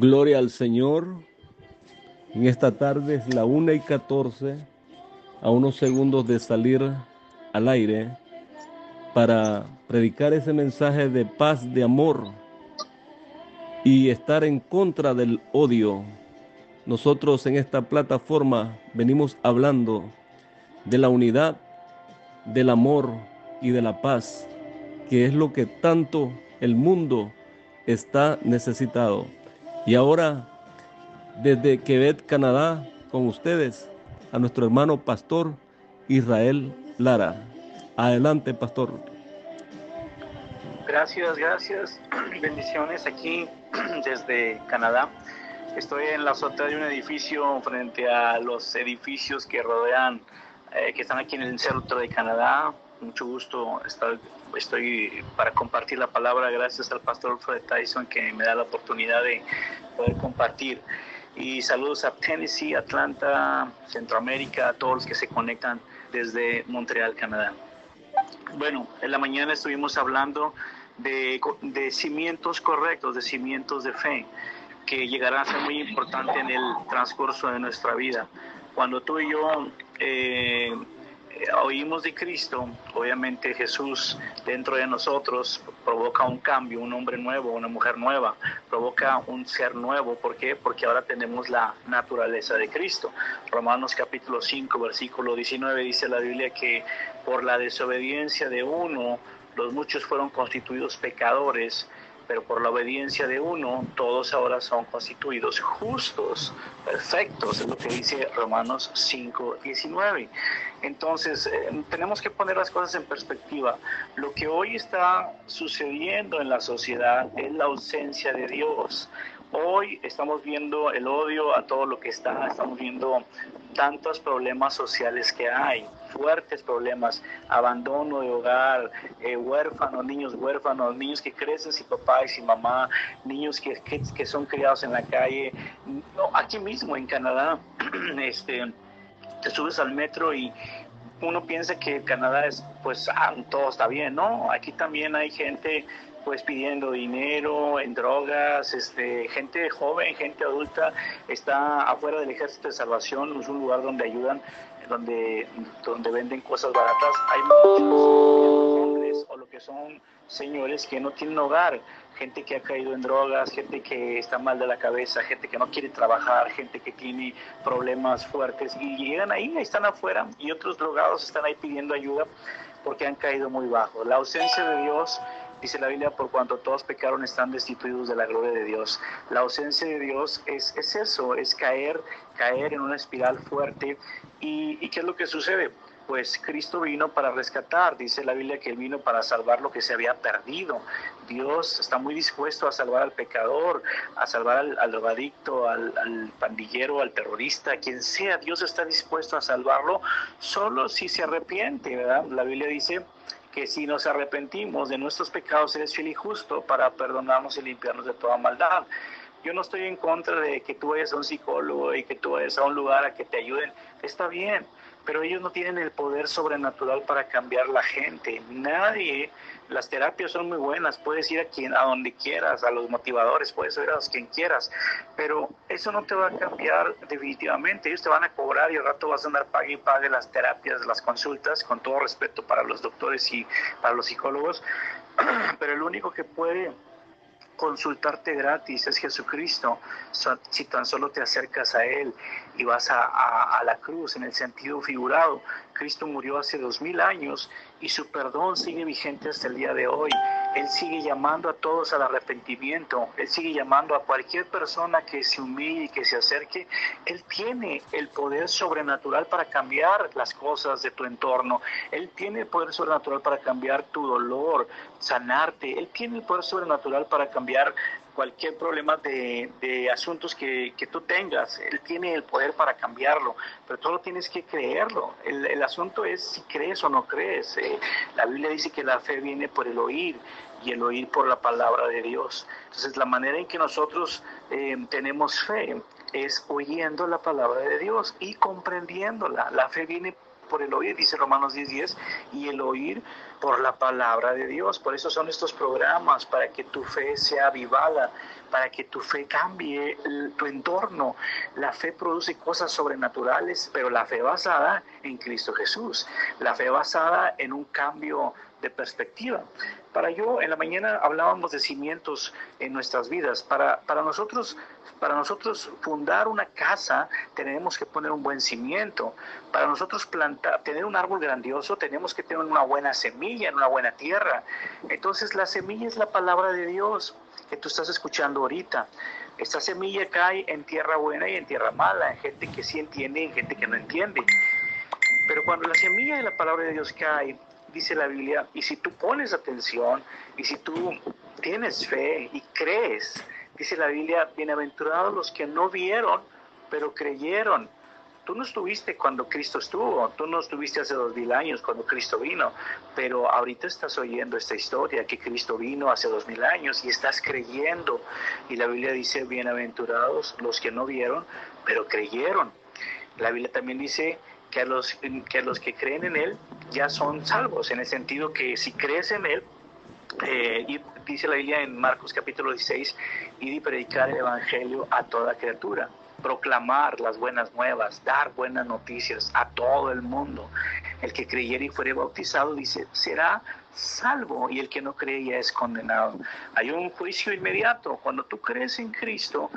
Gloria al Señor. En esta tarde es la 1 y 14, a unos segundos de salir al aire para predicar ese mensaje de paz, de amor y estar en contra del odio. Nosotros en esta plataforma venimos hablando de la unidad, del amor y de la paz, que es lo que tanto el mundo está necesitado. Y ahora, desde Quebec, Canadá, con ustedes, a nuestro hermano pastor Israel Lara. Adelante, pastor. Gracias, gracias. Bendiciones aquí desde Canadá. Estoy en la azotea de un edificio frente a los edificios que rodean, eh, que están aquí en el centro de Canadá. Mucho gusto estoy para compartir la palabra gracias al pastor Fred Tyson que me da la oportunidad de poder compartir. Y saludos a Tennessee, Atlanta, Centroamérica, a todos los que se conectan desde Montreal, Canadá. Bueno, en la mañana estuvimos hablando de, de cimientos correctos, de cimientos de fe, que llegarán a ser muy importantes en el transcurso de nuestra vida. Cuando tú y yo eh, oímos de Cristo, obviamente Jesús dentro de nosotros provoca un cambio, un hombre nuevo, una mujer nueva, provoca un ser nuevo. ¿Por qué? Porque ahora tenemos la naturaleza de Cristo. Romanos capítulo 5, versículo 19 dice la Biblia que por la desobediencia de uno, los muchos fueron constituidos pecadores pero por la obediencia de uno, todos ahora son constituidos justos, perfectos, es lo que dice Romanos 5, 19. Entonces, eh, tenemos que poner las cosas en perspectiva. Lo que hoy está sucediendo en la sociedad es la ausencia de Dios. Hoy estamos viendo el odio a todo lo que está, estamos viendo tantos problemas sociales que hay, fuertes problemas, abandono de hogar, eh, huérfanos, niños huérfanos, niños que crecen sin papá y sin mamá, niños que, que, son criados en la calle. No, aquí mismo en Canadá, este, te subes al metro y uno piensa que Canadá es, pues, ah, todo está bien, ¿no? Aquí también hay gente pues pidiendo dinero en drogas, este, gente joven, gente adulta está afuera del Ejército de Salvación, es un lugar donde ayudan, donde, donde venden cosas baratas. Hay muchos hombres o lo que son señores que no tienen hogar, gente que ha caído en drogas, gente que está mal de la cabeza, gente que no quiere trabajar, gente que tiene problemas fuertes y llegan ahí, están afuera y otros drogados están ahí pidiendo ayuda porque han caído muy bajo. La ausencia de Dios Dice la Biblia, por cuanto todos pecaron están destituidos de la gloria de Dios. La ausencia de Dios es, es eso, es caer, caer en una espiral fuerte. ¿Y, ¿Y qué es lo que sucede? pues Cristo vino para rescatar, dice la Biblia que Él vino para salvar lo que se había perdido. Dios está muy dispuesto a salvar al pecador, a salvar al, drogadicto, al, al, pandillero, al terrorista, quien sea, Dios está dispuesto a salvarlo solo si se arrepiente, ¿verdad? La Biblia dice que si nos arrepentimos de nuestros pecados, eres fiel y justo para perdonarnos y limpiarnos de toda maldad. Yo no estoy en contra de que tú vayas a un psicólogo y que tú vayas a un lugar a que te ayuden. Está bien, pero ellos no tienen el poder sobrenatural para cambiar la gente. Nadie, las terapias son muy buenas, puedes ir a quien, a donde quieras, a los motivadores, puedes ir a quien quieras, pero eso no te va a cambiar definitivamente. Ellos te van a cobrar y al rato vas a andar pague y pague las terapias, las consultas, con todo respeto para los doctores y para los psicólogos, pero el único que puede consultarte gratis es Jesucristo, si tan solo te acercas a Él y vas a, la cruz en el sentido figurado. Cristo murió hace dos mil años y su perdón sigue vigente hasta el día de hoy. Él sigue llamando a todos al arrepentimiento. Él sigue llamando a cualquier persona que se humille y que se acerque. Él tiene el poder sobrenatural para cambiar las cosas de tu entorno. Él tiene el poder sobrenatural para cambiar tu dolor, sanarte. Él tiene el poder sobrenatural para cambiar cualquier problema de, de asuntos que, que, tú tengas. Él tiene el poder para cambiarlo, pero tú lo tienes que creerlo. El, el asunto es si crees o no crees. Eh, la Biblia dice que la fe viene por el oír y el oír por la palabra de Dios. Entonces la manera en que nosotros eh, tenemos fe es oyendo la palabra de Dios y comprendiéndola. La fe viene por el oír, dice Romanos 10:10, y el oír por la palabra de Dios. Por eso son estos programas, para que tu fe sea avivada, para que tu fe cambie tu entorno. La fe produce cosas sobrenaturales, pero la fe basada en Cristo Jesús, la fe basada en un cambio de perspectiva. Para yo, en la mañana hablábamos de cimientos en nuestras vidas. Para, para, nosotros, para nosotros fundar una casa tenemos que poner un buen cimiento. Para nosotros plantar, tener un árbol grandioso tenemos que tener una buena semilla en una buena tierra. Entonces la semilla es la palabra de Dios que tú estás escuchando ahorita. Esta semilla cae en tierra buena y en tierra mala, en gente que sí entiende y en gente que no entiende. Pero cuando la semilla de la palabra de Dios cae, dice la Biblia, y si tú pones atención, y si tú tienes fe y crees, dice la Biblia, bienaventurados los que no vieron, pero creyeron. Tú no estuviste cuando Cristo estuvo, tú no estuviste hace dos mil años cuando Cristo vino, pero ahorita estás oyendo esta historia que Cristo vino hace dos mil años y estás creyendo. Y la Biblia dice, bienaventurados los que no vieron, pero creyeron. La Biblia también dice que a los que, creen en Él ya son salvos, en el sentido que si crees en Él, eh, dice la Biblia en Marcos capítulo 16, y predicar el Evangelio a toda criatura proclamar las buenas nuevas, dar buenas noticias a todo el mundo. El que creyera y fuere bautizado, dice, será salvo y el que no cree ya es condenado. Hay un juicio inmediato. Cuando tú crees en Cristo,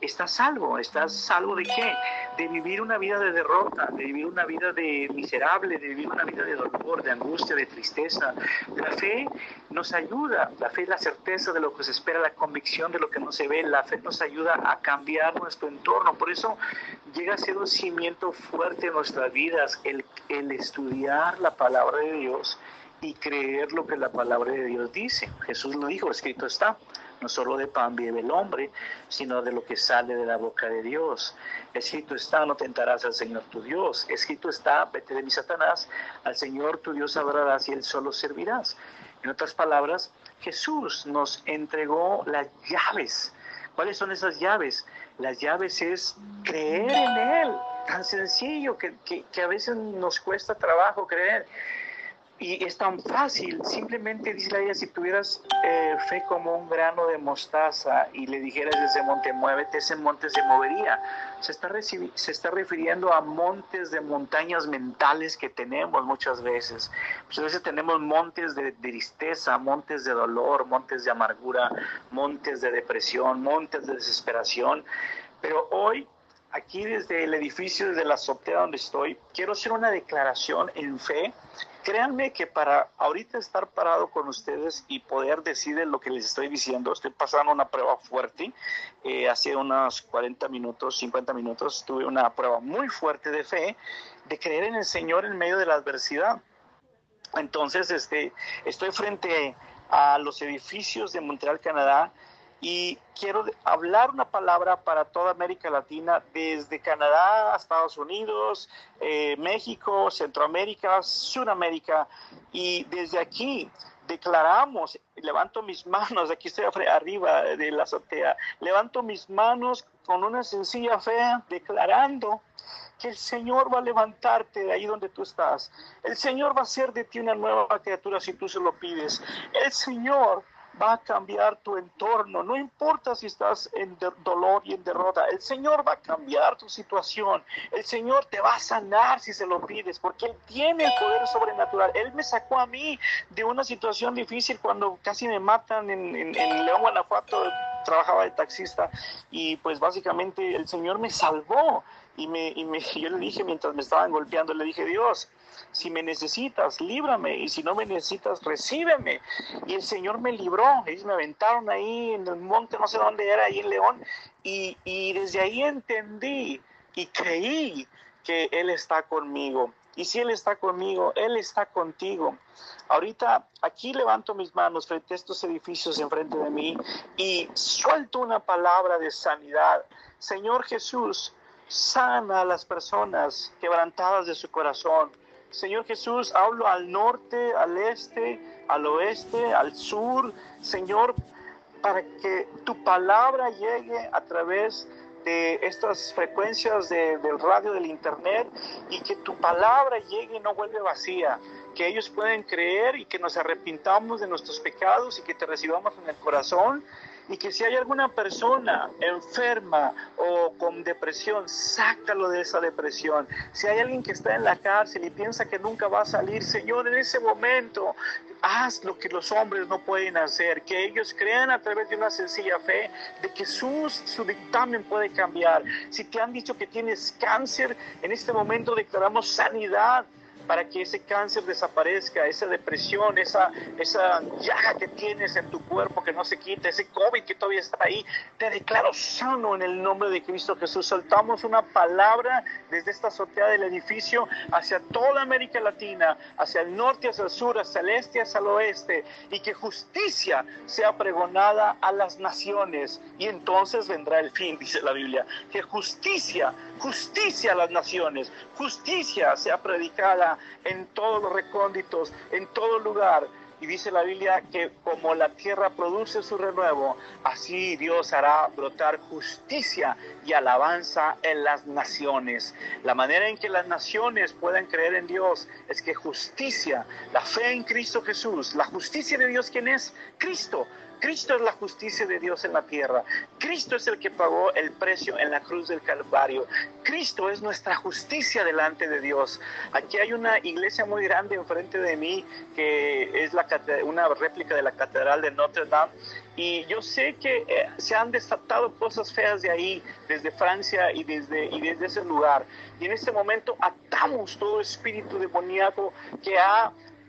estás salvo. ¿Estás salvo de qué? De vivir una vida de derrota, de vivir una vida de miserable, de vivir una vida de dolor, de angustia, de tristeza. La fe nos ayuda. La fe es la certeza de lo que se espera, la convicción de lo que no se ve. La fe nos ayuda a cambiar nuestro entorno. Por eso llega a ser un cimiento fuerte en nuestras vidas el, el estudiar la palabra de Dios y creer lo que la palabra de Dios dice. Jesús lo dijo, escrito está no solo de pan vive el hombre, sino de lo que sale de la boca de Dios. Escrito está, no tentarás al Señor tu Dios. Escrito está, vete de mi Satanás, al Señor tu Dios adorarás y él solo servirás. En otras palabras, Jesús nos entregó las llaves. ¿Cuáles son esas llaves? Las llaves es creer en Él, tan sencillo que, que a veces nos cuesta trabajo creer. Y es tan fácil, simplemente dice la idea, si tuvieras eh, fe como un grano de mostaza y le dijeras ese monte, muévete, ese monte se movería. Se está, se está refiriendo a montes de montañas mentales que tenemos muchas veces. Muchas veces tenemos montes de, de tristeza, montes de dolor, montes de amargura, montes de depresión, montes de desesperación. Pero hoy aquí desde el edificio, desde la azotea donde estoy, quiero hacer una declaración en fe Créanme que para ahorita estar parado con ustedes y poder decir lo que les estoy diciendo, estoy pasando una prueba fuerte. Eh, hace unos 40 minutos, 50 minutos, tuve una prueba muy fuerte de fe, de creer en el Señor en medio de la adversidad. Entonces, este, estoy frente a los edificios de Montreal, Canadá, y quiero hablar una palabra para toda América Latina, desde Canadá Estados Unidos, eh, México, Centroamérica, Sudamérica, y desde aquí declaramos, levanto mis manos, aquí estoy arriba de la azotea, levanto mis manos con una sencilla fe, declarando que el Señor va a levantarte de ahí donde tú estás. El Señor va a hacer de ti una nueva criatura si tú se lo pides. El Señor va a cambiar tu entorno. No importa si estás en dolor y en derrota, el Señor va a cambiar tu situación. El Señor te va a sanar si se lo pides, porque Él tiene el poder sobrenatural. Él me sacó a mí de una situación difícil cuando casi me matan en, León, Guanajuato. Trabajaba de taxista y pues básicamente el Señor me salvó. Y, me, y me, yo le dije mientras me estaban golpeando, le dije, Dios, si me necesitas, líbrame, y si no me necesitas, recíbeme. Y el Señor me libró, ellos me aventaron ahí en el monte, no sé dónde era, ahí en León, y, y desde ahí entendí y creí que Él está conmigo. Y si Él está conmigo, Él está contigo. Ahorita aquí levanto mis manos frente a estos edificios enfrente de mí y suelto una palabra de sanidad. Señor Jesús, sana a las personas quebrantadas de su corazón. Señor Jesús, hablo al norte, al este, al oeste, al sur, Señor, para que tu palabra llegue a través de estas frecuencias del radio, del internet, y que tu palabra llegue y no vuelve vacía, que ellos pueden creer y que nos arrepintamos de nuestros pecados y que te recibamos en el corazón y que si hay alguna persona enferma o con depresión, sácalo de esa depresión. Si hay alguien que está en la cárcel y piensa que nunca va a salir, Señor, en ese momento haz lo que los hombres no pueden hacer, que ellos crean a través de una sencilla fe de que su, su dictamen puede cambiar. Si te han dicho que tienes cáncer, en este momento declaramos sanidad para que ese cáncer desaparezca, esa depresión, esa, esa llaga que tienes en tu cuerpo que no se quita, ese COVID que todavía está ahí. Te declaro sano en el nombre de Cristo Jesús. Soltamos una palabra desde esta azotea del edificio hacia toda América Latina, hacia el norte, hacia el sur, hacia el este, hacia el oeste, y que justicia sea pregonada a las naciones. Y entonces vendrá el fin, dice la Biblia. Que justicia, justicia a las naciones, justicia sea predicada en todos los recónditos, en todo lugar. Y dice la Biblia que como la tierra produce su renuevo, así Dios hará brotar justicia y alabanza en las naciones. La manera en que las naciones puedan creer en Dios es que justicia, la fe en Cristo Jesús, la justicia de Dios, ¿quién es? Cristo. Cristo es la justicia de Dios en la tierra. Cristo es el que pagó el precio en la cruz del Calvario. Cristo es nuestra justicia delante de Dios. Aquí hay una iglesia muy grande enfrente de mí que es la, una réplica de la Catedral de Notre Dame. Y yo sé que eh, se han desatado cosas feas de ahí, desde Francia y desde, ese lugar. Y en este momento atamos todo espíritu demoníaco que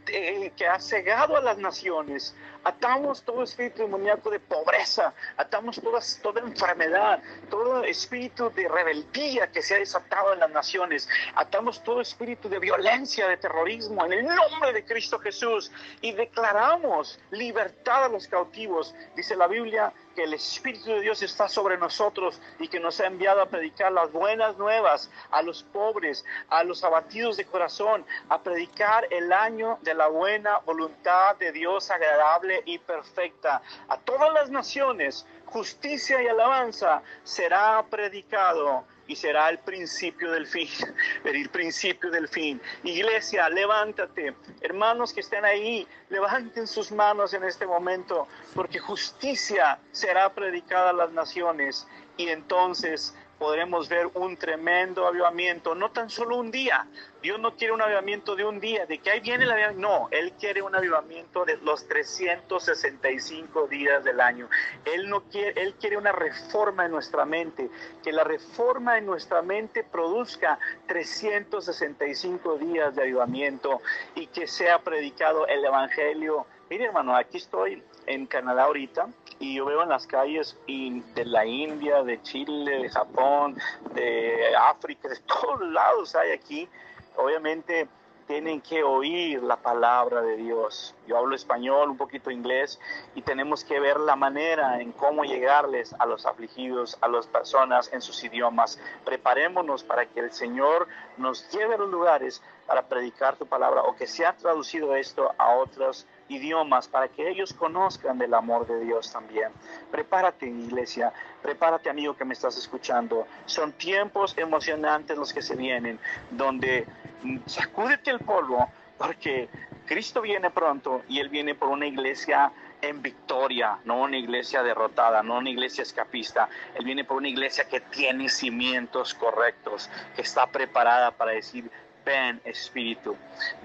eh, que ha cegado a las naciones. Atamos todo espíritu demoníaco de pobreza, atamos toda enfermedad, todo espíritu de rebeldía que se ha desatado en las naciones, atamos todo espíritu de violencia, de terrorismo en el nombre de Cristo Jesús y declaramos libertad a los cautivos. Dice la Biblia que el Espíritu de Dios está sobre nosotros y que nos ha enviado a predicar las buenas nuevas a los pobres, a los abatidos de corazón, a predicar el año de la buena voluntad de Dios agradable y perfecta. A todas las naciones, justicia y alabanza será predicado y será el principio del fin, el principio del fin. Iglesia, levántate. Hermanos que estén ahí, levanten sus manos en este momento, porque justicia será predicada a las naciones y entonces podremos ver un tremendo avivamiento, no tan solo un día. Dios no quiere un avivamiento de un día, de que ahí viene el avivamiento. No, Él quiere un avivamiento de los 365 días del año. Él, no quiere, Él quiere una reforma en nuestra mente, que la reforma en nuestra mente produzca 365 días de avivamiento y que sea predicado el Evangelio. Mire hermano, aquí estoy en Canadá ahorita y yo veo en las calles de la India, de Chile, de Japón, de África, de todos lados hay aquí. Obviamente tienen que oír la palabra de Dios. Yo hablo español, un poquito inglés, y tenemos que ver la manera en cómo llegarles a los afligidos, a las personas en sus idiomas. Preparémonos para que el Señor nos lleve a los lugares para predicar tu palabra o que se ha traducido esto a otros idiomas para que ellos conozcan del amor de Dios también. Prepárate, iglesia, prepárate, amigo que me estás escuchando. Son tiempos emocionantes los que se vienen, donde mm, sacúdete el polvo, porque Cristo viene pronto y Él viene por una iglesia en victoria, no una iglesia derrotada, no una iglesia escapista. Él viene por una iglesia que tiene cimientos correctos, que está preparada para decir, ven Espíritu,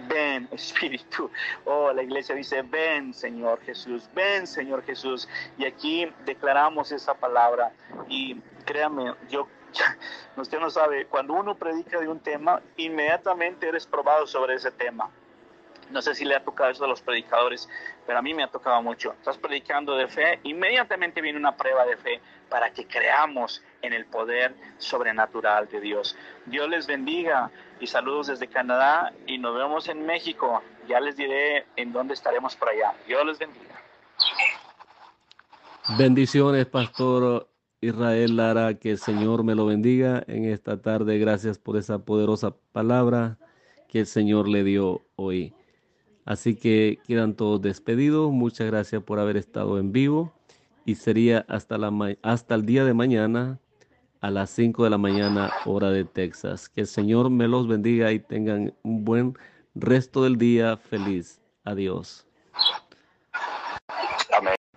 ven Espíritu. Oh, la iglesia dice, ven Señor Jesús, ven Señor Jesús. Y aquí declaramos esa palabra y créame, yo usted no sabe, cuando uno predica de un tema, inmediatamente eres probado sobre ese tema. No sé si le ha tocado eso a los predicadores, pero a mí me ha tocado mucho. Estás predicando de fe, inmediatamente viene una prueba de fe para que creamos en el poder sobrenatural de Dios. Dios les bendiga y saludos desde Canadá y nos vemos en México. Ya les diré en dónde estaremos por allá. Dios les bendiga. Bendiciones, Pastor Israel Lara, que el Señor me lo bendiga en esta tarde. Gracias por esa poderosa palabra que el Señor le dio hoy. Así que quedan todos despedidos. Muchas gracias por haber estado en vivo. Y sería hasta, la, hasta el día de mañana a las 5 de la mañana hora de Texas. Que el Señor me los bendiga y tengan un buen resto del día feliz. Adiós.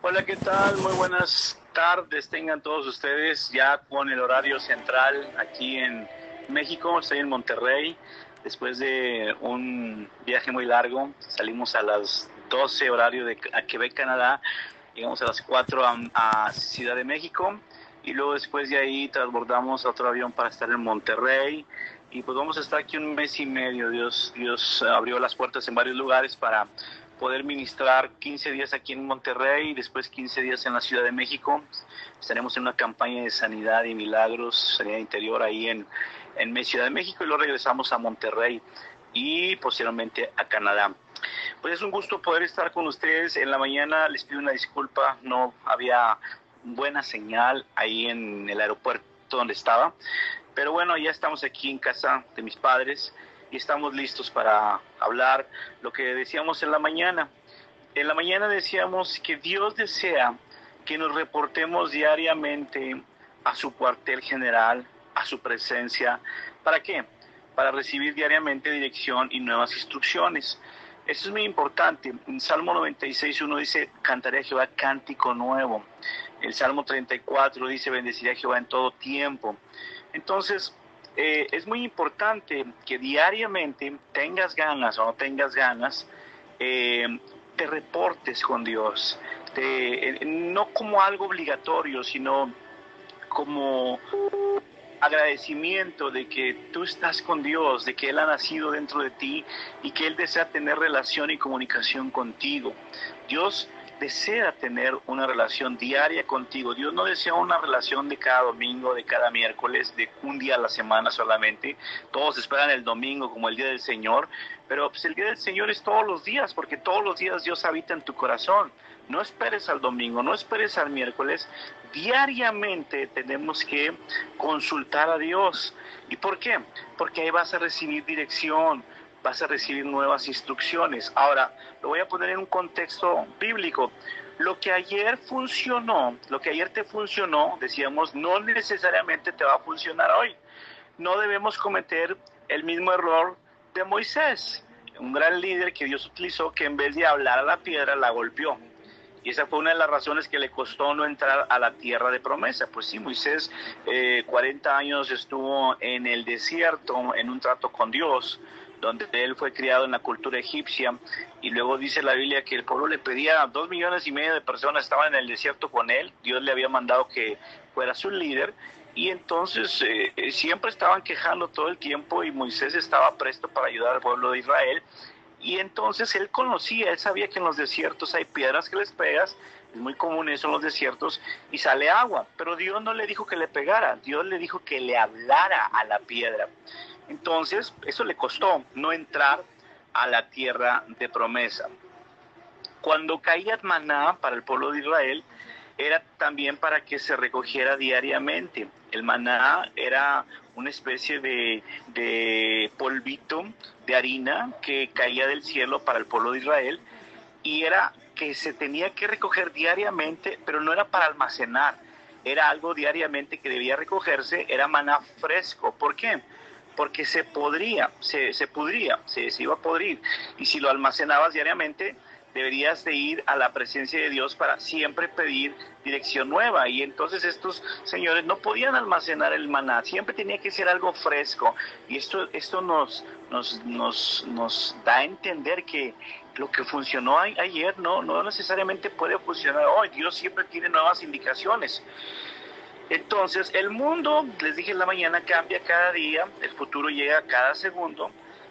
Hola, ¿qué tal? Muy buenas tardes tengan todos ustedes ya con el horario central aquí en México. Estoy en Monterrey. Después de un viaje muy largo, salimos a las 12 horario de a Quebec, Canadá. Llegamos a las 4 a, Ciudad de México y luego después de ahí transbordamos a otro avión para estar en Monterrey y pues vamos a estar aquí un mes y medio. Dios, Dios abrió las puertas en varios lugares para poder ministrar 15 días aquí en Monterrey y después 15 días en la Ciudad de México. Estaremos en una campaña de sanidad y milagros, sanidad interior ahí en, en Ciudad de México y luego regresamos a Monterrey y posteriormente a Canadá. Pues es un gusto poder estar con ustedes. En la mañana les pido una disculpa, no había buena señal ahí en el aeropuerto donde estaba. Pero bueno, ya estamos aquí en casa de mis padres y estamos listos para hablar lo que decíamos en la mañana. En la mañana decíamos que Dios desea que nos reportemos diariamente a su cuartel general, a su presencia. ¿Para qué? Para recibir diariamente dirección y nuevas instrucciones. Eso es muy importante. En Salmo 96, uno dice, cantaré a Jehová cántico nuevo. El Salmo 34 dice, bendeciré a Jehová en todo tiempo. Entonces, eh, es muy importante que diariamente tengas ganas o no tengas ganas, eh, te reportes con Dios, eh, no como algo obligatorio, sino como agradecimiento de que tú estás con Dios, de que Él ha nacido dentro de ti y que Él desea tener relación y comunicación contigo. Dios desea tener una relación diaria contigo. Dios no desea una relación de cada domingo, de cada miércoles, de un día a la semana solamente. Todos esperan el domingo como el día del Señor, pero pues el día del Señor es todos los días, porque todos los días Dios habita en tu corazón. No esperes al domingo, no esperes al miércoles. Diariamente tenemos que consultar a Dios. ¿Y por qué? Porque ahí vas a recibir dirección, vas a recibir nuevas instrucciones. Ahora, lo voy a poner en un contexto bíblico. Lo que ayer funcionó, lo que ayer te funcionó, decíamos, no necesariamente te va a funcionar hoy. No debemos cometer el mismo error de Moisés, un gran líder que Dios utilizó, que en vez de hablar a la piedra, la golpeó. Y esa fue una de las razones que le costó no entrar a la tierra de promesa. Pues sí, Moisés 40 eh, años estuvo en el desierto en un trato con Dios, donde él fue criado en la cultura egipcia. Y luego dice la Biblia que el pueblo le pedía, dos millones y medio de personas estaban en el desierto con él, Dios le había mandado que fuera su líder. Y entonces eh, siempre estaban quejando todo el tiempo y Moisés estaba presto para ayudar al pueblo de Israel y entonces él conocía, él sabía que en los desiertos hay piedras que les pegas, es muy común eso en los desiertos, y sale agua, pero Dios no le dijo que le pegara, Dios le dijo que le hablara a la piedra. Entonces, eso le costó no entrar a la tierra de promesa. Cuando caía maná para el pueblo de Israel, era también para que se recogiera diariamente. El maná era una especie de, de, polvito de harina que caía del cielo para el pueblo de Israel y era que se tenía que recoger diariamente, pero no era para almacenar, era algo diariamente que debía recogerse, era maná fresco. ¿Por qué? porque se podría, se, se pudría, se, iba a podrir. Y si lo almacenabas diariamente, deberías de ir a la presencia de Dios para siempre pedir dirección nueva. Y entonces estos señores no podían almacenar el maná, siempre tenía que ser algo fresco. Y esto, esto nos, nos, nos, nos da a entender que lo que funcionó ayer no, no necesariamente puede funcionar hoy. Dios siempre tiene nuevas indicaciones. Entonces, el mundo, les dije en la mañana, cambia cada día, el futuro llega cada segundo.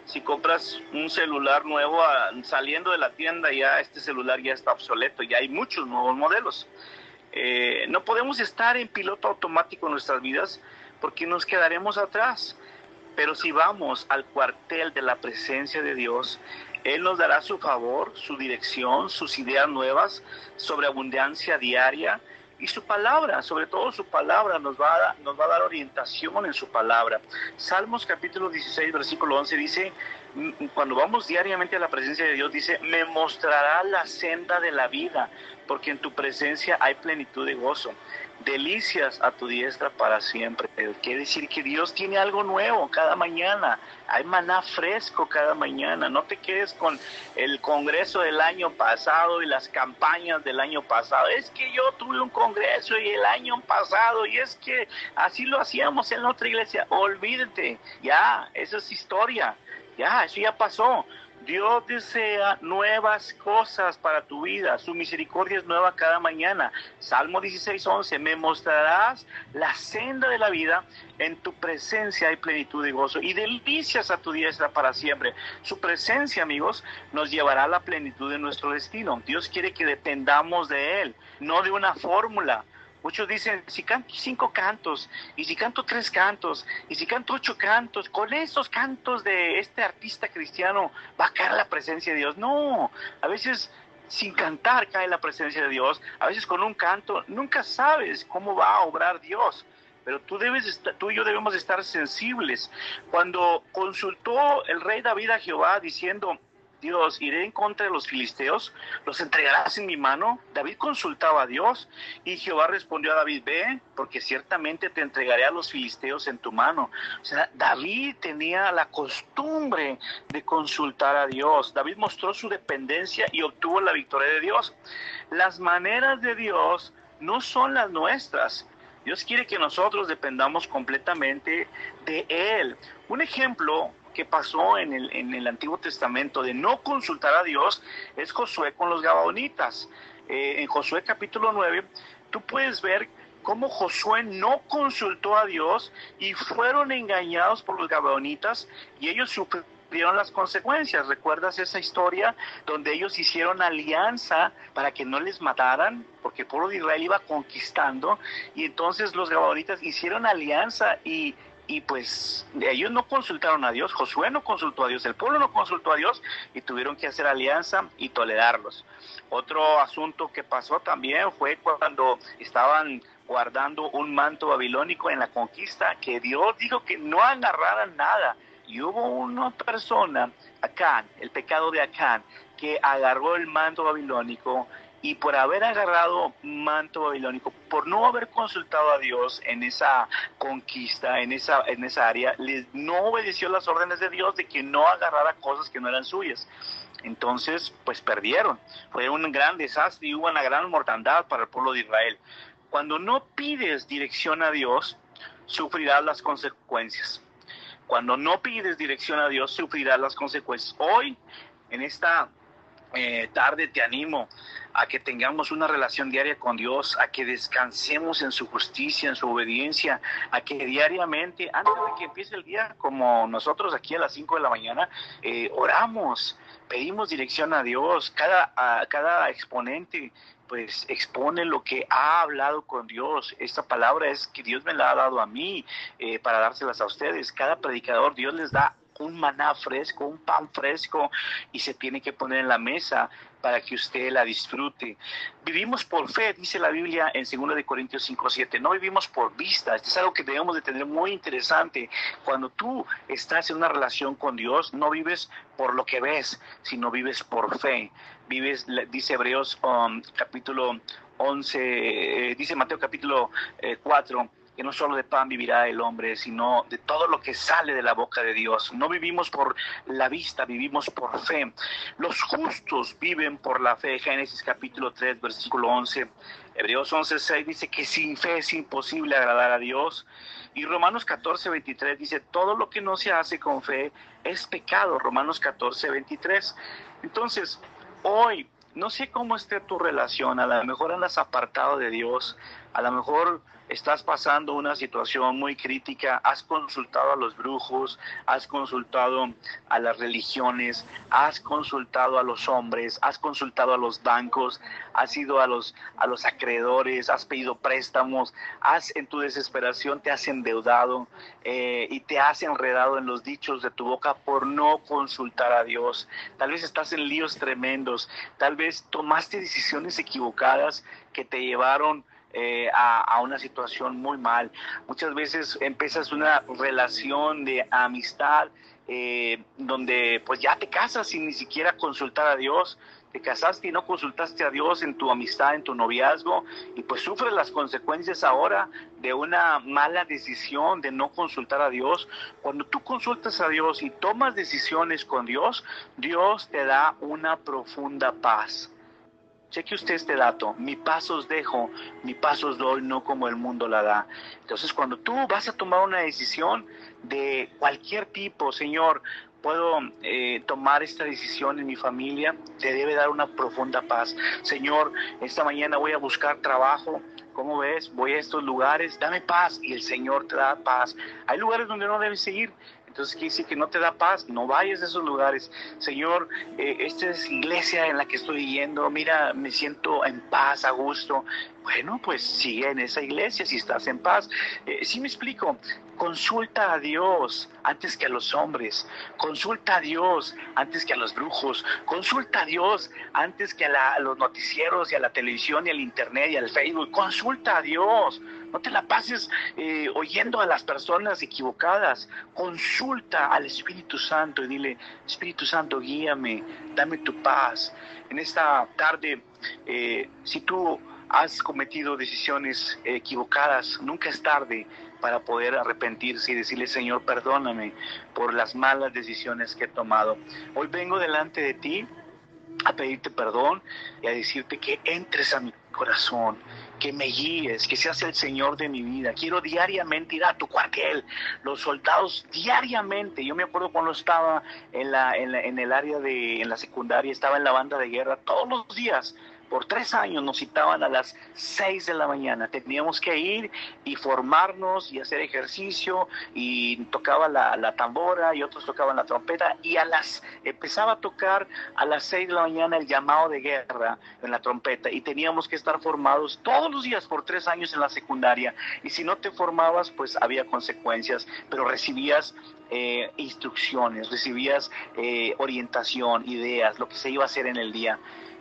Si compras un celular nuevo ah, saliendo de la tienda, ya este celular ya está obsoleto, ya hay muchos nuevos modelos. Eh, no podemos estar en piloto automático en nuestras vidas porque nos quedaremos atrás. Pero si vamos al cuartel de la presencia de Dios, Él nos dará su favor, su dirección, sus ideas nuevas sobre abundancia diaria, y su palabra, sobre todo su palabra, nos va, a, nos va a dar orientación en su palabra. Salmos capítulo 16, versículo 11 dice, cuando vamos diariamente a la presencia de Dios, dice, me mostrará la senda de la vida, porque en tu presencia hay plenitud de gozo delicias a tu diestra para siempre. Quiere decir que Dios tiene algo nuevo cada mañana. Hay maná fresco cada mañana. No te quedes con el congreso del año pasado y las campañas del año pasado. Es que yo tuve un congreso y el año pasado y es que así lo hacíamos en otra iglesia. Olvídate, ya, esa es historia. Ya, eso ya pasó. Dios desea nuevas cosas para tu vida. Su misericordia es nueva cada mañana. Salmo 16, 11. Me mostrarás la senda de la vida. En tu presencia hay plenitud de gozo y delicias a tu diestra para siempre. Su presencia, amigos, nos llevará a la plenitud de nuestro destino. Dios quiere que dependamos de Él, no de una fórmula Muchos dicen, si canto cinco cantos, y si canto tres cantos, y si canto ocho cantos, con esos cantos de este artista cristiano va a caer la presencia de Dios. No, a veces sin cantar cae la presencia de Dios, a veces con un canto nunca sabes cómo va a obrar Dios. Pero tú, debes tú y yo debemos estar sensibles. Cuando consultó el rey David a Jehová diciendo, Dios, iré en contra de los filisteos, los entregarás en mi mano. David consultaba a Dios y Jehová respondió a David, ve, porque ciertamente te entregaré a los filisteos en tu mano. O sea, David tenía la costumbre de consultar a Dios. David mostró su dependencia y obtuvo la victoria de Dios. Las maneras de Dios no son las nuestras. Dios quiere que nosotros dependamos completamente de Él. Un ejemplo pasó en el, en el Antiguo Testamento de no consultar a Dios es Josué con los Gabaonitas. Eh, en Josué capítulo 9, tú puedes ver cómo Josué no consultó a Dios y fueron engañados por los Gabaonitas y ellos sufrieron las consecuencias. ¿Recuerdas esa historia donde ellos hicieron alianza para que no les mataran? Porque el pueblo de Israel iba conquistando y entonces los Gabaonitas hicieron alianza y y pues ellos no consultaron a Dios, Josué no consultó a Dios, el pueblo no consultó a Dios y tuvieron que hacer alianza y tolerarlos. Otro asunto que pasó también fue cuando estaban guardando un manto babilónico en la conquista, que Dios dijo que no agarraran nada. Y hubo una persona, Acán, el pecado de Acán, que agarró el manto babilónico y por haber agarrado manto babilónico, por no haber consultado a Dios en esa conquista, en esa, en esa área, no obedeció las órdenes de Dios de que no agarrara cosas que no eran suyas. Entonces, pues perdieron. Fue un gran desastre y hubo una gran mortandad para el pueblo de Israel. Cuando no pides dirección a Dios, sufrirás las consecuencias. Cuando no pides dirección a Dios, sufrirás las consecuencias. Hoy, en esta eh, tarde te animo a que tengamos una relación diaria con Dios, a que descansemos en su justicia, en su obediencia, a que diariamente, antes de que empiece el día, como nosotros aquí a las 5 de la mañana, eh, oramos, pedimos dirección a Dios, cada, a, cada exponente pues expone lo que ha hablado con Dios. Esta palabra es que Dios me la ha dado a mí eh, para dárselas a ustedes. Cada predicador Dios les da un maná fresco, un pan fresco y se tiene que poner en la mesa para que usted la disfrute. Vivimos por fe, dice la Biblia en 2 de Corintios 5, 7. No vivimos por vista. Esto es algo que debemos de tener muy interesante. Cuando tú estás en una relación con Dios, no vives por lo que ves, sino vives por fe. Vives, dice Hebreos um, capítulo 11, eh, dice Mateo capítulo 4, eh, que no solo de pan vivirá el hombre, sino de todo lo que sale de la boca de Dios. No vivimos por la vista, vivimos por fe. Los justos viven por la fe. Génesis capítulo 3, versículo 11. Hebreos 11, 6 dice que sin fe es imposible agradar a Dios. Y Romanos 14, 23 dice, todo lo que no se hace con fe es pecado. Romanos 14, 23. Entonces, hoy, no sé cómo esté tu relación, a lo mejor andas apartado de Dios, a lo mejor estás pasando una situación muy crítica, has consultado a los brujos, has consultado a las religiones, has consultado a los hombres, has consultado a los bancos, has ido a los, a los acreedores, has pedido préstamos, has en tu desesperación te has endeudado eh, y te has enredado en los dichos de tu boca por no consultar a Dios. Tal vez estás en líos tremendos, tal vez tomaste decisiones equivocadas que te llevaron eh, a, una situación muy mal. Muchas veces empiezas una relación de amistad eh, donde pues ya te casas sin ni siquiera consultar a Dios te casaste y no consultaste a Dios en tu amistad, en tu noviazgo, y pues sufres las consecuencias ahora de una mala decisión de no consultar a Dios. Cuando tú consultas a Dios y tomas decisiones con Dios, Dios te da una profunda paz. Cheque usted este dato, mi paz os dejo, mi paz os doy, no como el mundo la da. Entonces, cuando tú vas a tomar una decisión de cualquier tipo, Señor, puedo eh, tomar esta decisión en mi familia, te debe dar una profunda paz. Señor, esta mañana voy a buscar trabajo. ¿Cómo ves? Voy a estos lugares, dame paz y el Señor te da paz. Hay lugares donde no debes seguir, entonces quiere decir que no te da paz, no vayas a esos lugares. Señor, eh, esta es iglesia en la que estoy yendo, mira, me siento en paz, a gusto. Bueno, pues sigue en esa iglesia si estás en paz. Eh, sí me explico, consulta a Dios antes que a los hombres, consulta a Dios antes que a los brujos, consulta a Dios antes que a, los noticieros y a la televisión y al internet y al Facebook, consulta a Dios. No te la pases eh, oyendo a las personas equivocadas. Consulta al Espíritu Santo y dile, Espíritu Santo, guíame, dame tu paz. En esta tarde, eh, si tú has cometido decisiones equivocadas, nunca es tarde para poder arrepentirse y decirle, Señor, perdóname por las malas decisiones que he tomado. Hoy vengo delante de ti a pedirte perdón y a decirte que entres a mi corazón, que me guíes, que seas el Señor de mi vida. Quiero diariamente ir a tu cuartel. Los soldados diariamente, yo me acuerdo cuando estaba en, la, en, el área de, en la secundaria, estaba en la banda de guerra, todos los días por tres años nos citaban a las seis de la mañana. Teníamos que ir y formarnos y hacer ejercicio y tocaba la, tambora y otros tocaban la trompeta y a las empezaba a tocar a las seis de la mañana el llamado de guerra en la trompeta y teníamos que estar formados todos los días por tres años en la secundaria y si no te formabas pues había consecuencias, pero recibías eh, instrucciones, recibías eh, orientación, ideas, lo que se iba a hacer en el día.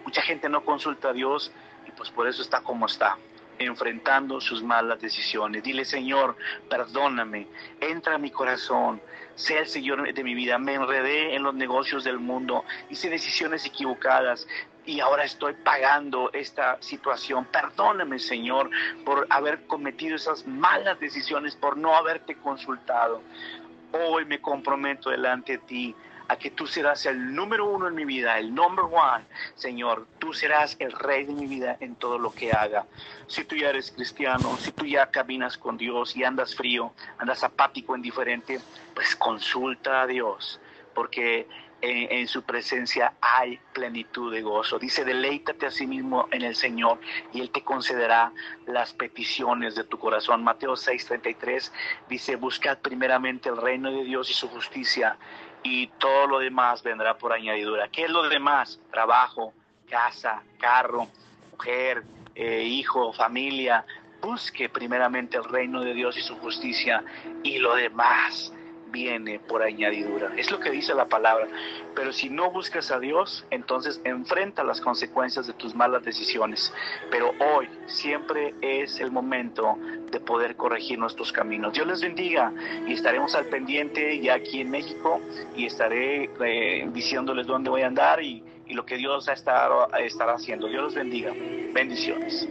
Mucha gente no consulta a Dios y pues por eso está como está, enfrentando sus malas decisiones. Dile, Señor, perdóname, entra a mi corazón, sea el Señor de mi vida. Me enredé en los negocios del mundo, hice decisiones equivocadas, y ahora estoy pagando esta situación. Perdóname, Señor, por haber cometido esas malas decisiones, por no haberte consultado. Hoy me comprometo delante de ti a que tú serás el número uno en mi vida, el number one, Señor. Tú serás el rey de mi vida en todo lo que haga. Si tú ya eres cristiano, si tú ya caminas con Dios y andas frío, andas apático, indiferente, pues consulta a Dios, porque en, su presencia hay plenitud de gozo. Dice, deleítate a sí mismo en el Señor y Él te concederá las peticiones de tu corazón. Mateo 6:33 dice, buscad primeramente el reino de Dios y su justicia y todo lo demás vendrá por añadidura. ¿Qué es lo demás? Trabajo, casa, carro, mujer, eh, hijo, familia. Busque primeramente el reino de Dios y su justicia y lo demás viene por añadidura. Es lo que dice la palabra. Pero si no buscas a Dios, entonces enfrenta las consecuencias de tus malas decisiones. Pero hoy siempre es el momento de poder corregir nuestros caminos. Dios les bendiga y estaremos al pendiente ya aquí en México y estaré eh, diciéndoles dónde voy a andar y, lo que Dios ha estará haciendo. Dios los bendiga. Bendiciones.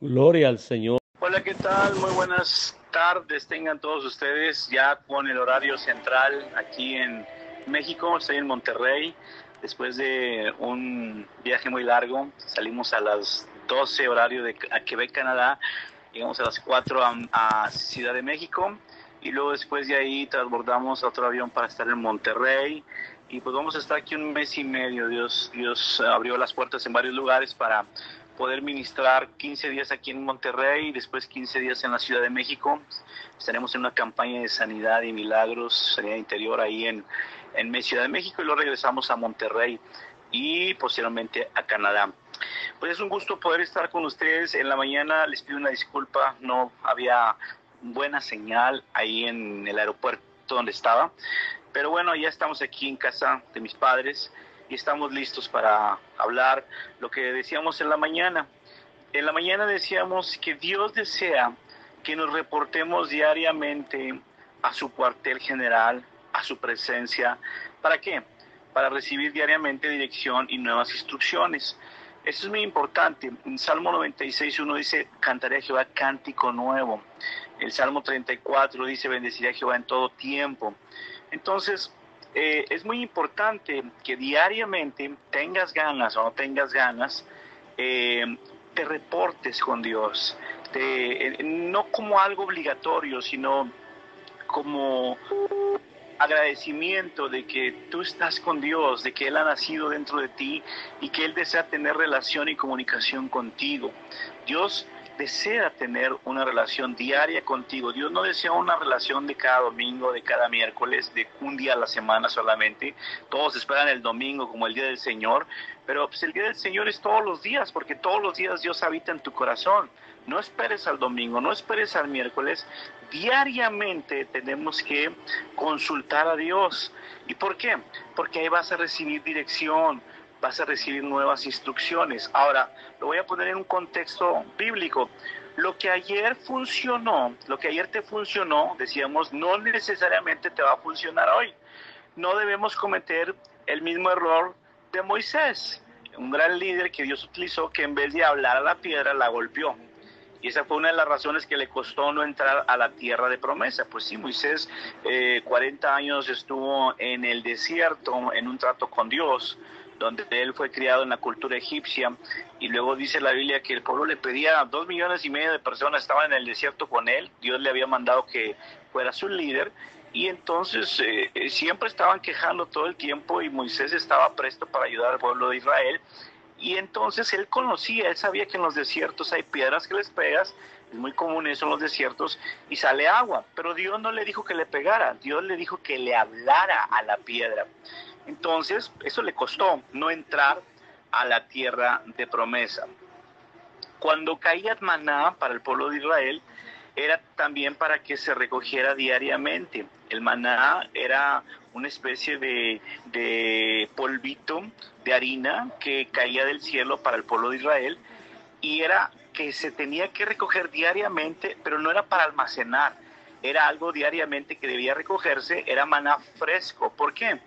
Gloria al Señor. Hola, ¿qué tal? Muy buenas tardes tengan todos ustedes ya con el horario central aquí en México. Estoy en Monterrey. Después de un viaje muy largo, salimos a las 12 horario de a Quebec, Canadá. Llegamos a las 4 a, Ciudad de México y luego después de ahí transbordamos a otro avión para estar en Monterrey y pues vamos a estar aquí un mes y medio. Dios, Dios abrió las puertas en varios lugares para poder ministrar 15 días aquí en Monterrey y después 15 días en la Ciudad de México. Estaremos en una campaña de sanidad y milagros, sanidad interior ahí en, en Ciudad de México y luego regresamos a Monterrey y posteriormente a Canadá. Pues es un gusto poder estar con ustedes. En la mañana les pido una disculpa, no había buena señal ahí en el aeropuerto donde estaba Pero bueno, ya estamos aquí en casa de mis padres y estamos listos para hablar lo que decíamos en la mañana. En la mañana decíamos que Dios desea que nos reportemos diariamente a su cuartel general, a su presencia. ¿Para qué? Para recibir diariamente dirección y nuevas instrucciones. Eso es muy importante. En Salmo 96 uno dice, cantaré a Jehová cántico nuevo. El Salmo 34 dice, bendeciré a Jehová en todo tiempo. Entonces, eh, es muy importante que diariamente tengas ganas o no tengas ganas, eh, te reportes con Dios. Eh, no como algo obligatorio, sino como agradecimiento de que tú estás con Dios, de que Él ha nacido dentro de ti y que Él desea tener relación y comunicación contigo. Dios desea tener una relación diaria contigo. Dios no desea una relación de cada domingo, de cada miércoles, de un día a la semana solamente. Todos esperan el domingo como el día del Señor, pero pues, el día del Señor es todos los días, porque todos los días Dios habita en tu corazón. No esperes al domingo, no esperes al miércoles. Diariamente tenemos que consultar a Dios. ¿Y por qué? Porque ahí vas a recibir dirección, vas a recibir nuevas instrucciones. Ahora, lo voy a poner en un contexto bíblico. Lo que ayer funcionó, lo que ayer te funcionó, decíamos, no necesariamente te va a funcionar hoy. No debemos cometer el mismo error de Moisés, un gran líder que Dios utilizó que en vez de hablar a la piedra la golpeó. Y esa fue una de las razones que le costó no entrar a la tierra de promesa. Pues sí, Moisés 40 eh, años estuvo en el desierto en un trato con Dios, donde él fue criado en la cultura egipcia y luego dice la Biblia que el pueblo le pedía, dos millones y medio de personas estaban en el desierto con él, Dios le había mandado que fuera su líder y entonces eh, eh, siempre estaban quejando todo el tiempo y Moisés estaba presto para ayudar al pueblo de Israel y entonces él conocía, él sabía que en los desiertos hay piedras que les pegas, es muy común eso en los desiertos, y sale agua, pero Dios no le dijo que le pegara, Dios le dijo que le hablara a la piedra. Entonces, eso le costó no entrar a la tierra de promesa. Cuando caía maná para el pueblo de Israel, era también para que se recogiera diariamente. El maná era una especie de, polvito de harina que caía del cielo para el pueblo de Israel y era que se tenía que recoger diariamente, pero no era para almacenar, era algo diariamente que debía recogerse, era maná fresco. ¿Por qué?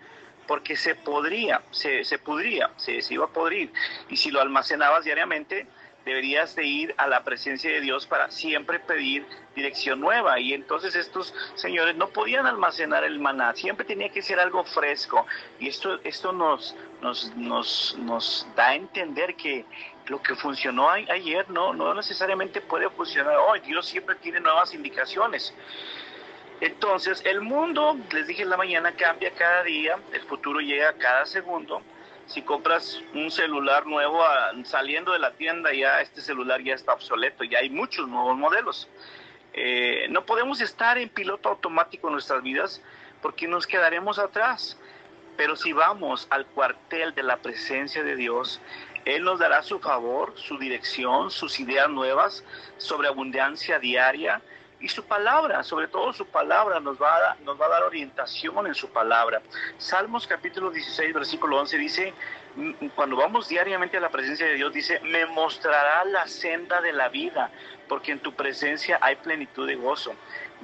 Porque se podría, se, se pudría, se, iba a podrir. Y si lo almacenabas diariamente, deberías de ir a la presencia de Dios para siempre pedir dirección nueva. Y entonces estos señores no podían almacenar el maná, siempre tenía que ser algo fresco. Y esto, esto nos, nos, nos, nos da a entender que lo que funcionó ayer no, no necesariamente puede funcionar hoy. Dios siempre tiene nuevas indicaciones. Entonces, el mundo, les dije en la mañana, cambia cada día, el futuro llega cada segundo. Si compras un celular nuevo ah, saliendo de la tienda, ya este celular ya está obsoleto, ya hay muchos nuevos modelos. Eh, no podemos estar en piloto automático en nuestras vidas porque nos quedaremos atrás. Pero si vamos al cuartel de la presencia de Dios, Él nos dará su favor, su dirección, sus ideas nuevas sobre abundancia diaria, y su palabra, sobre todo su palabra, nos va, a, nos va a dar orientación en su palabra. Salmos capítulo 16, versículo 11 dice, cuando vamos diariamente a la presencia de Dios, dice, me mostrará la senda de la vida, porque en tu presencia hay plenitud de gozo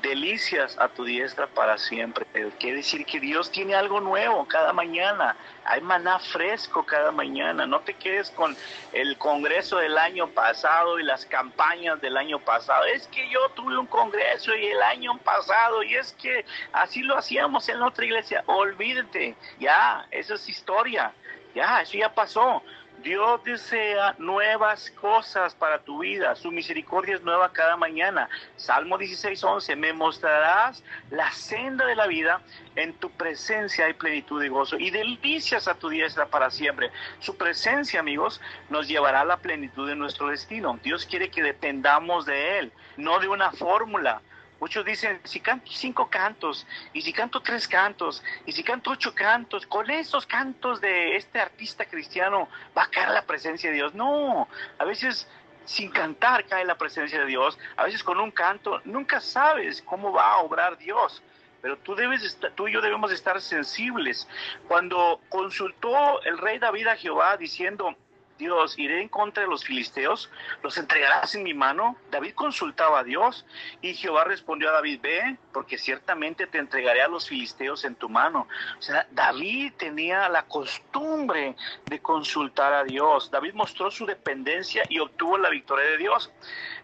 delicias a tu diestra para siempre. Quiere decir que Dios tiene algo nuevo cada mañana. Hay maná fresco cada mañana. No te quedes con el congreso del año pasado y las campañas del año pasado. Es que yo tuve un congreso y el año pasado y es que así lo hacíamos en otra iglesia. Olvídate, ya, esa es historia. Ya, eso ya pasó. Dios desea nuevas cosas para tu vida. Su misericordia es nueva cada mañana. Salmo 16, 11. Me mostrarás la senda de la vida. En tu presencia hay plenitud y gozo. Y delicias a tu diestra para siempre. Su presencia, amigos, nos llevará a la plenitud de nuestro destino. Dios quiere que dependamos de Él, no de una fórmula Muchos dicen, si canto cinco cantos, y si canto tres cantos, y si canto ocho cantos, con esos cantos de este artista cristiano va a caer la presencia de Dios. No, a veces sin cantar cae la presencia de Dios, a veces con un canto nunca sabes cómo va a obrar Dios. pero tú, debes tú y yo debemos estar sensibles. Cuando consultó el rey David a Jehová diciendo, Dios, iré en contra de los filisteos, los entregarás en mi mano. David consultaba a Dios y Jehová respondió a David, ve, porque ciertamente te entregaré a los filisteos en tu mano. O sea, David tenía la costumbre de consultar a Dios. David mostró su dependencia y obtuvo la victoria de Dios.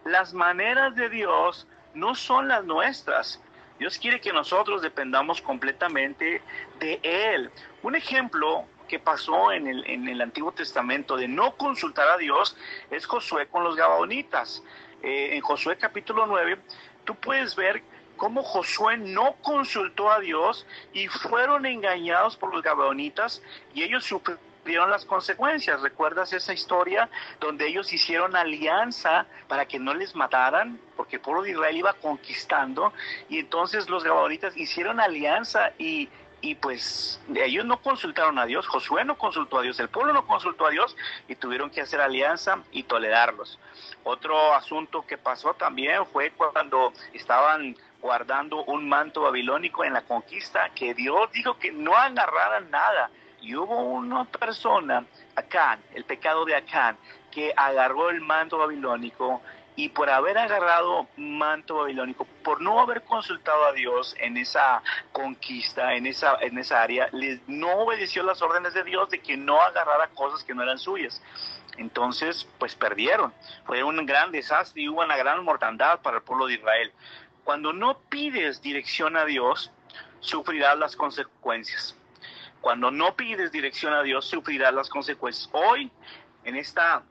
Las maneras de Dios no son las nuestras. Dios quiere que nosotros dependamos completamente de Él. Un ejemplo pasó en el, en el Antiguo Testamento de no consultar a Dios es Josué con los Gabaonitas. Eh, en Josué capítulo 9, tú puedes ver cómo Josué no consultó a Dios y fueron engañados por los Gabaonitas y ellos sufrieron las consecuencias. ¿Recuerdas esa historia donde ellos hicieron alianza para que no les mataran? Porque el pueblo de Israel iba conquistando y entonces los Gabaonitas hicieron alianza y y pues ellos no consultaron a Dios, Josué no consultó a Dios, el pueblo no consultó a Dios y tuvieron que hacer alianza y tolerarlos. Otro asunto que pasó también fue cuando estaban guardando un manto babilónico en la conquista, que Dios dijo que no agarraran nada. Y hubo una persona, Acán, el pecado de Acán, que agarró el manto babilónico y por haber agarrado manto babilónico, por no haber consultado a Dios en esa conquista, en esa, en esa área, no obedeció las órdenes de Dios de que no agarrara cosas que no eran suyas. Entonces, pues perdieron. Fue un gran desastre y hubo una gran mortandad para el pueblo de Israel. Cuando no pides dirección a Dios, sufrirás las consecuencias. Cuando no pides dirección a Dios, sufrirás las consecuencias. Hoy, en esta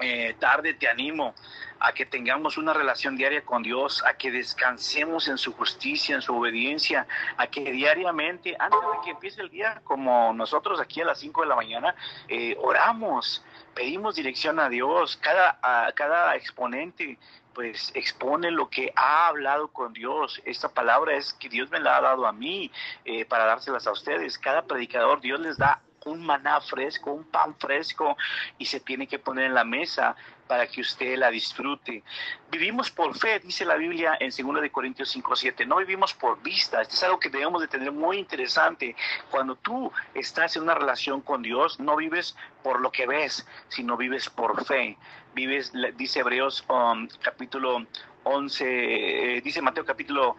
eh, tarde te animo a que tengamos una relación diaria con Dios, a que descansemos en su justicia, en su obediencia, a que diariamente, antes de que empiece el día, como nosotros aquí a las 5 de la mañana, eh, oramos, pedimos dirección a Dios, cada, a, cada exponente pues expone lo que ha hablado con Dios. Esta palabra es que Dios me la ha dado a mí eh, para dárselas a ustedes. Cada predicador Dios les da un maná fresco, un pan fresco y se tiene que poner en la mesa para que usted la disfrute. Vivimos por fe, dice la Biblia en 2 de Corintios 5, 7. No vivimos por vista. Esto es algo que debemos de tener muy interesante. Cuando tú estás en una relación con Dios, no vives por lo que ves, sino vives por fe. Vives, dice Hebreos um, capítulo 11, eh, dice Mateo capítulo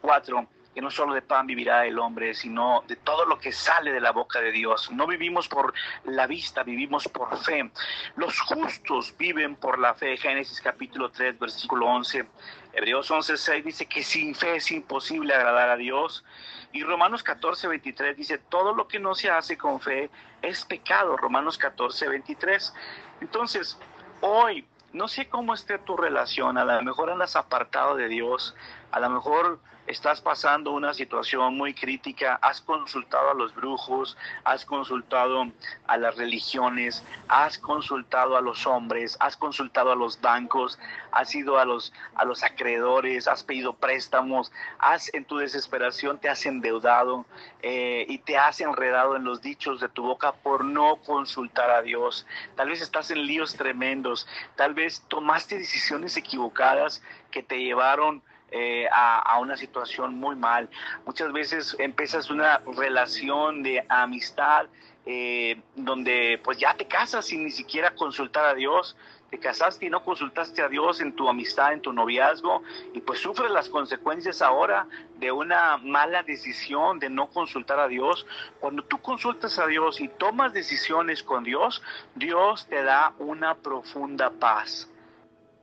4, eh, que no solo de pan vivirá el hombre, sino de todo lo que sale de la boca de Dios. No vivimos por la vista, vivimos por fe. Los justos viven por la fe. Génesis capítulo 3, versículo 11. Hebreos 11, 6 dice que sin fe es imposible agradar a Dios. Y Romanos 14, 23 dice, todo lo que no se hace con fe es pecado. Romanos 14, 23. Entonces, hoy, no sé cómo esté tu relación, a lo mejor andas apartado de Dios, a lo mejor estás pasando una situación muy crítica, has consultado a los brujos, has consultado a las religiones, has consultado a los hombres, has consultado a los bancos, has ido a los, a los acreedores, has pedido préstamos, has en tu desesperación te has endeudado eh, y te has enredado en los dichos de tu boca por no consultar a Dios. Tal vez estás en líos tremendos, tal vez tomaste decisiones equivocadas que te llevaron eh, a, una situación muy mal. Muchas veces empiezas una relación de amistad eh, donde pues ya te casas sin ni siquiera consultar a Dios. Te casaste y no consultaste a Dios en tu amistad, en tu noviazgo, y pues sufres las consecuencias ahora de una mala decisión de no consultar a Dios. Cuando tú consultas a Dios y tomas decisiones con Dios, Dios te da una profunda paz.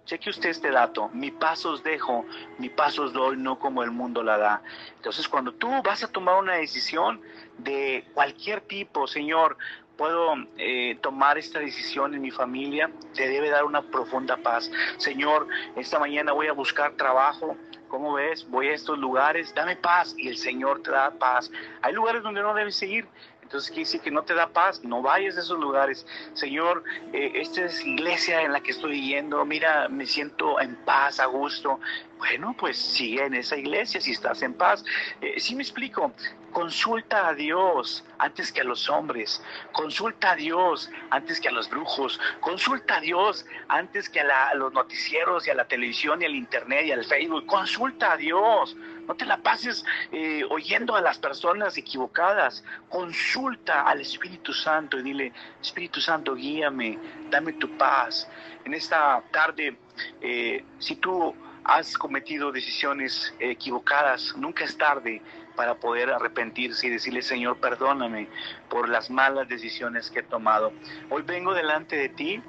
Cheque usted este dato, mi paso os dejo, mi paso os doy, no como el mundo la da. Entonces, cuando tú vas a tomar una decisión de cualquier tipo, Señor, puedo eh, tomar esta decisión en mi familia, te debe dar una profunda paz. Señor, esta mañana voy a buscar trabajo, ¿cómo ves? Voy a estos lugares, dame paz y el Señor te da paz. Hay lugares donde no debes seguir, entonces quiere decir que no te da paz, no vayas a esos lugares. Señor, eh, esta es iglesia en la que estoy yendo, mira, me siento en paz, a gusto. Bueno, pues sigue en esa iglesia si estás en paz. Eh, sí me explico, consulta a Dios antes que a los hombres, consulta a Dios antes que a los brujos, consulta a Dios antes que a, a los noticieros y a la televisión y al internet y al Facebook, consulta a Dios No te la pases eh, oyendo a las personas equivocadas. Consulta al Espíritu Santo y dile, Espíritu Santo, guíame, dame tu paz. En esta tarde, eh, si tú has cometido decisiones equivocadas, nunca es tarde para poder arrepentirse y decirle, Señor, perdóname por las malas decisiones que he tomado. Hoy vengo delante de ti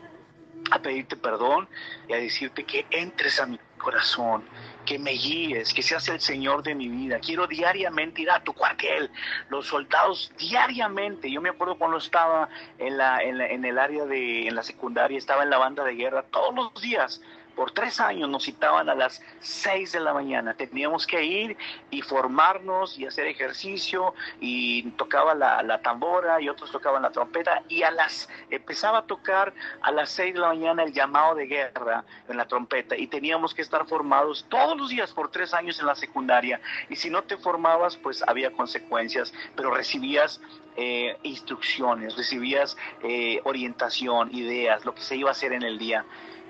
a pedirte perdón y a decirte que entres a mi corazón, que me guíes, que seas el Señor de mi vida. Quiero diariamente ir a tu cuartel. Los soldados diariamente, yo me acuerdo cuando estaba en, la, en, el área de, en la secundaria, estaba en la banda de guerra, todos los días por tres años nos citaban a las seis de la mañana. Teníamos que ir y formarnos y hacer ejercicio y tocaba la, tambora y otros tocaban la trompeta y a las empezaba a tocar a las seis de la mañana el llamado de guerra en la trompeta y teníamos que estar formados todos los días por tres años en la secundaria y si no te formabas pues había consecuencias, pero recibías eh, instrucciones, recibías eh, orientación, ideas, lo que se iba a hacer en el día.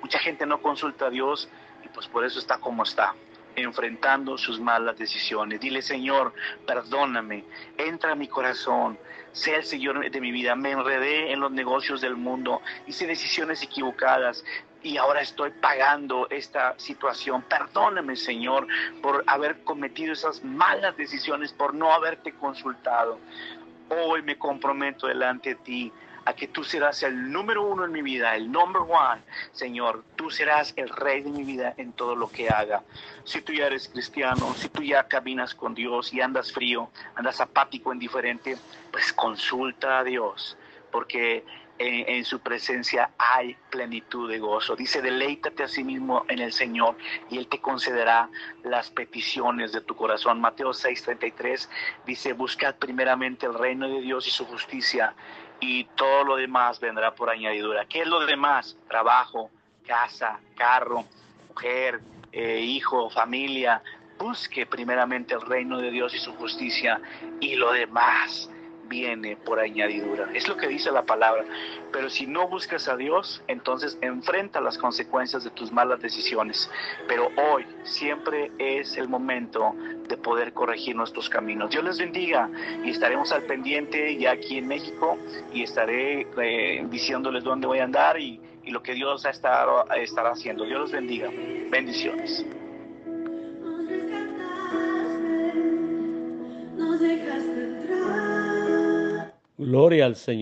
Mucha gente no consulta a Dios y pues por eso está como está, enfrentando sus malas decisiones. Dile, Señor, perdóname, entra a mi corazón, sea el Señor de mi vida. Me enredé en los negocios del mundo, hice decisiones equivocadas y ahora estoy pagando esta situación. Perdóname, Señor, por haber cometido esas malas decisiones, por no haberte consultado. Hoy me comprometo delante de ti a que tú serás el número uno en mi vida, el number one, Señor. Tú serás el rey de mi vida en todo lo que haga. Si tú ya eres cristiano, si tú ya caminas con Dios y andas frío, andas apático, indiferente, pues consulta a Dios, porque en, su presencia hay plenitud de gozo. Dice, deleítate a sí mismo en el Señor y Él te concederá las peticiones de tu corazón. Mateo 6:33 dice, buscad primeramente el reino de Dios y su justicia y todo lo demás vendrá por añadidura. ¿Qué es lo demás? Trabajo, casa, carro, mujer, eh, hijo, familia. Busque primeramente el reino de Dios y su justicia y lo demás viene por añadidura. Es lo que dice la palabra. Pero si no buscas a Dios, entonces enfrenta las consecuencias de tus malas decisiones. Pero hoy siempre es el momento de poder corregir nuestros caminos. Dios les bendiga y estaremos al pendiente ya aquí en México y estaré eh, diciéndoles dónde voy a andar y, lo que Dios ha estado, estará haciendo. Dios los bendiga. Bendiciones. Gloria al Señor.